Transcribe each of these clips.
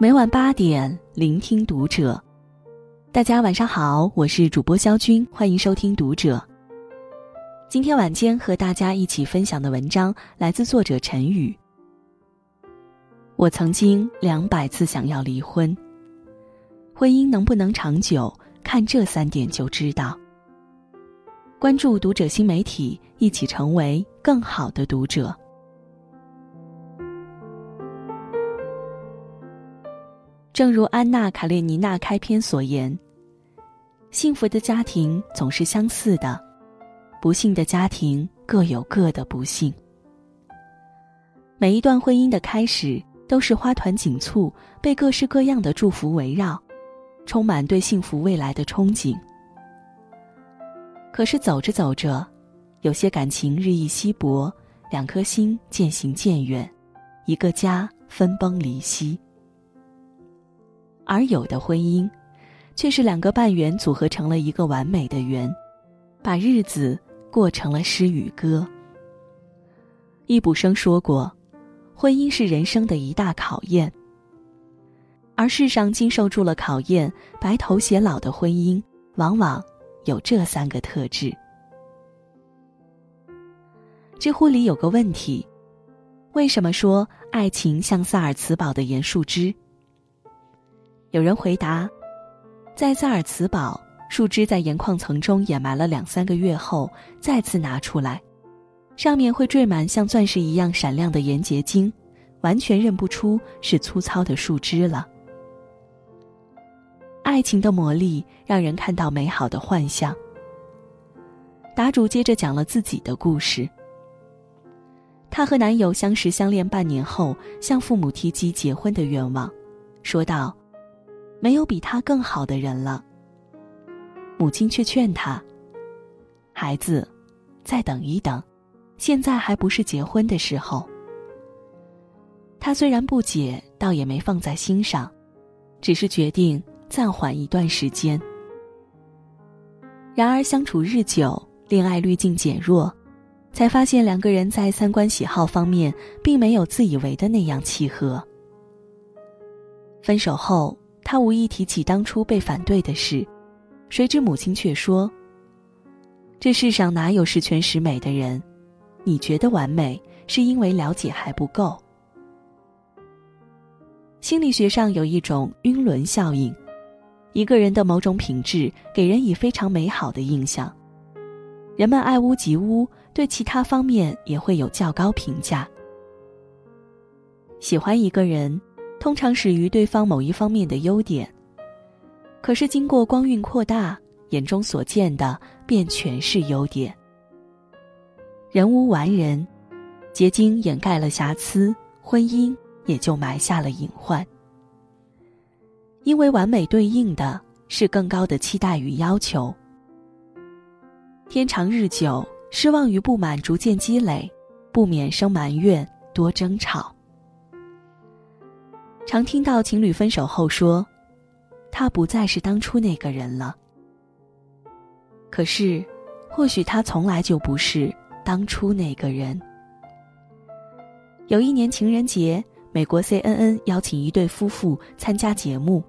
每晚八点，聆听读者。大家晚上好，我是主播肖军，欢迎收听《读者》。今天晚间和大家一起分享的文章来自作者陈宇。我曾经两百次想要离婚，婚姻能不能长久，看这三点就知道。关注《读者》新媒体，一起成为更好的读者。正如安娜·卡列尼娜开篇所言：“幸福的家庭总是相似的，不幸的家庭各有各的不幸。每一段婚姻的开始都是花团锦簇，被各式各样的祝福围绕，充满对幸福未来的憧憬。可是走着走着，有些感情日益稀薄，两颗心渐行渐远，一个家分崩离析。”而有的婚姻，却是两个半圆组合成了一个完美的圆，把日子过成了诗与歌。易卜生说过：“婚姻是人生的一大考验。”而世上经受住了考验、白头偕老的婚姻，往往有这三个特质。知乎里有个问题：为什么说爱情像萨尔茨堡的盐树枝？有人回答，在萨尔茨堡，树枝在盐矿层中掩埋了两三个月后，再次拿出来，上面会缀满像钻石一样闪亮的盐结晶，完全认不出是粗糙的树枝了。爱情的魔力让人看到美好的幻象。答主接着讲了自己的故事。她和男友相识相恋半年后，向父母提及结婚的愿望，说道。没有比他更好的人了。母亲却劝他：“孩子，再等一等，现在还不是结婚的时候。”他虽然不解，倒也没放在心上，只是决定暂缓一段时间。然而相处日久，恋爱滤镜减弱，才发现两个人在三观喜好方面并没有自以为的那样契合。分手后。他无意提起当初被反对的事，谁知母亲却说：“这世上哪有十全十美的人？你觉得完美，是因为了解还不够。”心理学上有一种晕轮效应，一个人的某种品质给人以非常美好的印象，人们爱屋及乌，对其他方面也会有较高评价。喜欢一个人。通常始于对方某一方面的优点，可是经过光晕扩大，眼中所见的便全是优点。人无完人，结晶掩盖了瑕疵，婚姻也就埋下了隐患。因为完美对应的是更高的期待与要求，天长日久，失望与不满逐渐积累，不免生埋怨，多争吵。常听到情侣分手后说：“他不再是当初那个人了。”可是，或许他从来就不是当初那个人。有一年情人节，美国 CNN 邀请一对夫妇参加节目，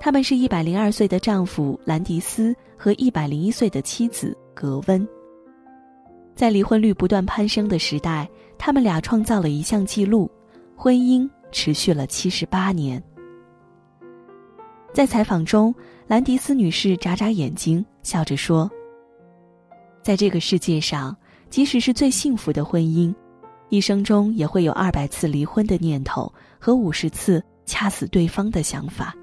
他们是一百零二岁的丈夫兰迪斯和一百零一岁的妻子格温。在离婚率不断攀升的时代，他们俩创造了一项记录：婚姻。持续了七十八年。在采访中，兰迪斯女士眨眨眼睛，笑着说：“在这个世界上，即使是最幸福的婚姻，一生中也会有二百次离婚的念头和五十次掐死对方的想法。”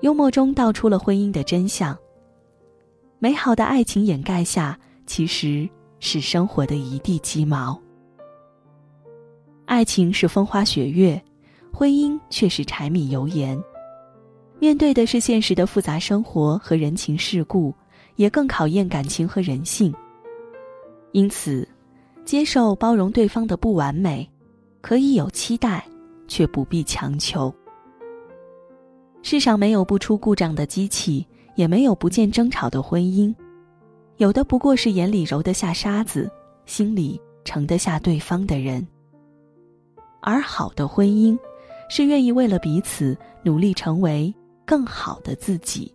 幽默中道出了婚姻的真相：美好的爱情掩盖下，其实是生活的一地鸡毛。爱情是风花雪月，婚姻却是柴米油盐。面对的是现实的复杂生活和人情世故，也更考验感情和人性。因此，接受包容对方的不完美，可以有期待，却不必强求。世上没有不出故障的机器，也没有不见争吵的婚姻，有的不过是眼里揉得下沙子，心里盛得下对方的人。而好的婚姻，是愿意为了彼此努力，成为更好的自己。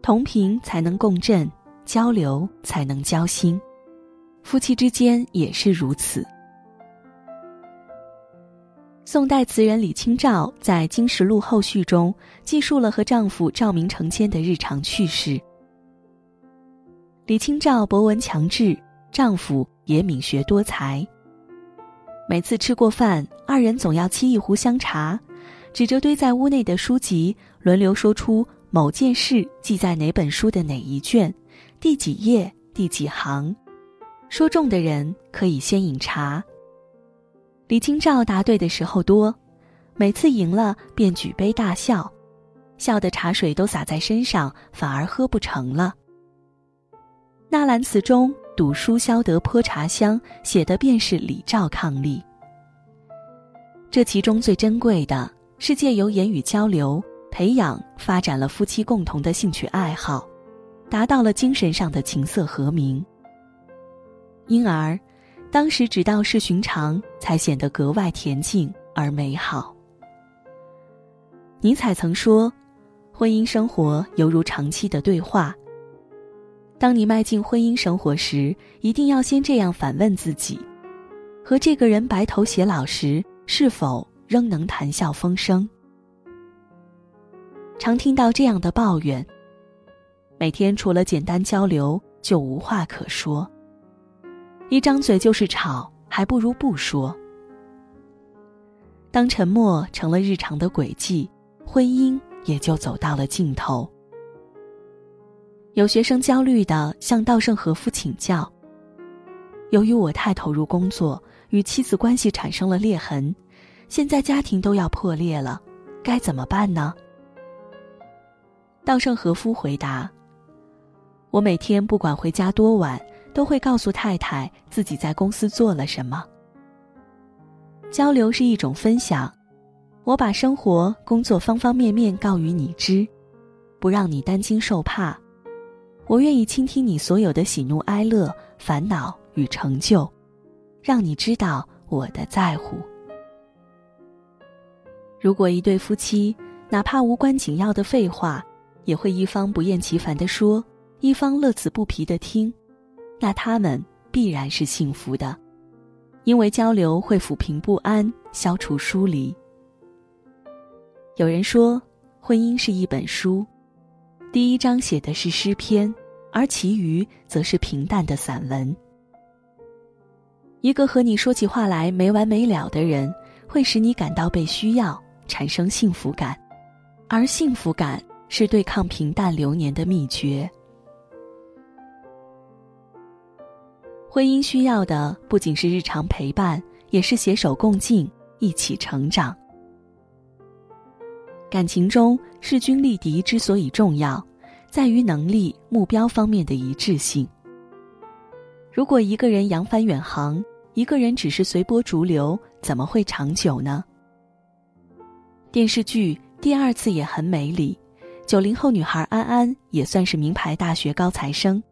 同频才能共振，交流才能交心，夫妻之间也是如此。宋代词人李清照在《金石录后序》中记述了和丈夫赵明诚间的日常趣事。李清照博闻强志，丈夫也敏学多才。每次吃过饭，二人总要沏一壶香茶，指着堆在屋内的书籍，轮流说出。某件事记在哪本书的哪一卷，第几页第几行，说中的人可以先饮茶。李清照答对的时候多，每次赢了便举杯大笑，笑得茶水都洒在身上，反而喝不成了。纳兰词中“赌书消得泼茶香”写的便是李赵伉俪。这其中最珍贵的是借由言语交流。培养发展了夫妻共同的兴趣爱好，达到了精神上的琴瑟和鸣。因而，当时只道是寻常，才显得格外恬静而美好。尼采曾说：“婚姻生活犹如长期的对话。”当你迈进婚姻生活时，一定要先这样反问自己：和这个人白头偕老时，是否仍能谈笑风生？常听到这样的抱怨：每天除了简单交流，就无话可说。一张嘴就是吵，还不如不说。当沉默成了日常的轨迹，婚姻也就走到了尽头。有学生焦虑的向稻盛和夫请教：“由于我太投入工作，与妻子关系产生了裂痕，现在家庭都要破裂了，该怎么办呢？”稻盛和夫回答：“我每天不管回家多晚，都会告诉太太自己在公司做了什么。交流是一种分享，我把生活、工作方方面面告于你知，不让你担惊受怕。我愿意倾听你所有的喜怒哀乐、烦恼与成就，让你知道我的在乎。如果一对夫妻，哪怕无关紧要的废话，也会一方不厌其烦地说，一方乐此不疲地听，那他们必然是幸福的，因为交流会抚平不安，消除疏离。有人说，婚姻是一本书，第一章写的是诗篇，而其余则是平淡的散文。一个和你说起话来没完没了的人，会使你感到被需要，产生幸福感，而幸福感。是对抗平淡流年的秘诀。婚姻需要的不仅是日常陪伴，也是携手共进，一起成长。感情中势均力敌之所以重要，在于能力、目标方面的一致性。如果一个人扬帆远航，一个人只是随波逐流，怎么会长久呢？电视剧《第二次也很美》里。九零后女孩安安也算是名牌大学高材生，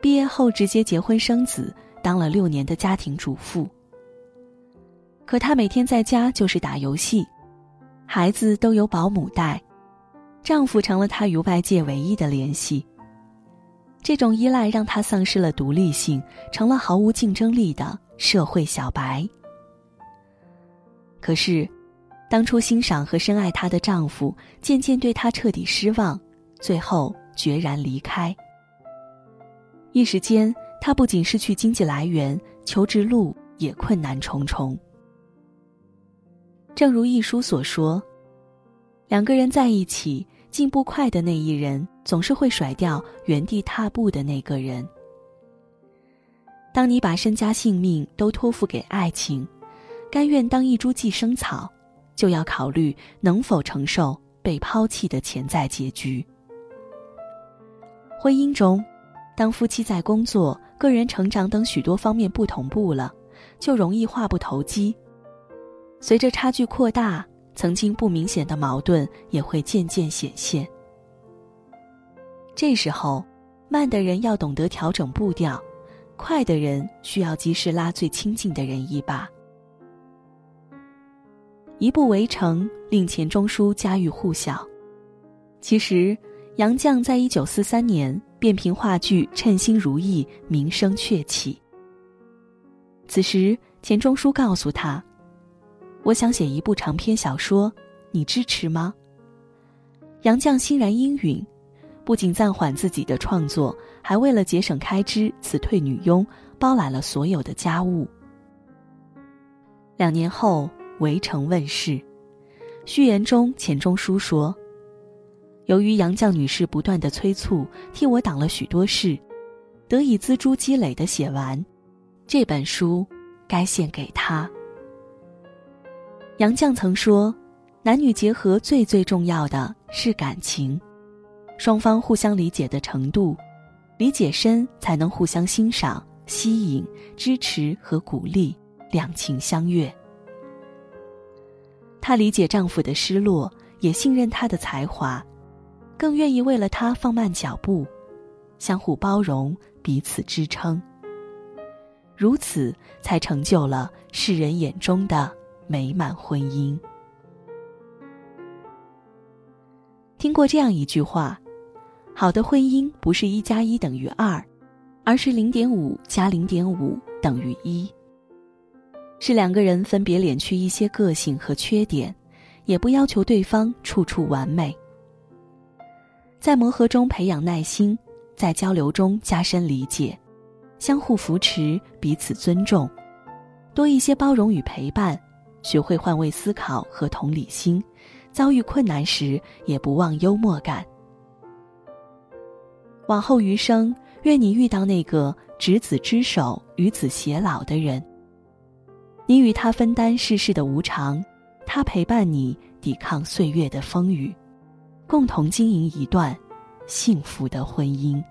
毕业后直接结婚生子，当了六年的家庭主妇。可她每天在家就是打游戏，孩子都由保姆带，丈夫成了她与外界唯一的联系。这种依赖让她丧失了独立性，成了毫无竞争力的社会小白。可是。当初欣赏和深爱她的丈夫，渐渐对她彻底失望，最后决然离开。一时间，她不仅失去经济来源，求职路也困难重重。正如一书所说：“两个人在一起，进步快的那一人，总是会甩掉原地踏步的那个人。”当你把身家性命都托付给爱情，甘愿当一株寄生草。就要考虑能否承受被抛弃的潜在结局。婚姻中，当夫妻在工作、个人成长等许多方面不同步了，就容易话不投机。随着差距扩大，曾经不明显的矛盾也会渐渐显现。这时候，慢的人要懂得调整步调，快的人需要及时拉最亲近的人一把，一部《围城》令钱钟书家喻户晓。其实，杨绛在一九四三年便凭话剧《称心如意》名声鹊起。此时，钱钟书告诉他：“我想写一部长篇小说，你支持吗？”杨绛欣然应允，不仅暂缓自己的创作，还为了节省开支，辞退女佣，包揽了所有的家务。两年后，《围城》问世，序言中钱钟书说：“由于杨绛女士不断的催促，替我挡了许多事，得以锱铢积累的写完这本书，该献给她。”杨绛曾说。男女结合最最重要的是感情，双方互相理解的程度，理解深才能互相欣赏、吸引、支持和鼓励，两情相悦。她理解丈夫的失落，也信任他的才华，更愿意为了他放慢脚步，相互包容，彼此支撑。如此，才成就了世人眼中的美满婚姻。听过这样一句话：“好的婚姻不是一加一等于二，而是零点五加零点五等于一。”是两个人分别敛去一些个性和缺点，也不要求对方处处完美。在磨合中培养耐心，在交流中加深理解，相互扶持，彼此尊重，多一些包容与陪伴，学会换位思考和同理心。遭遇困难时，也不忘幽默感。往后余生，愿你遇到那个执子之手，与子偕老的人。你与他分担世事的无常，他陪伴你抵抗岁月的风雨，共同经营一段幸福的婚姻。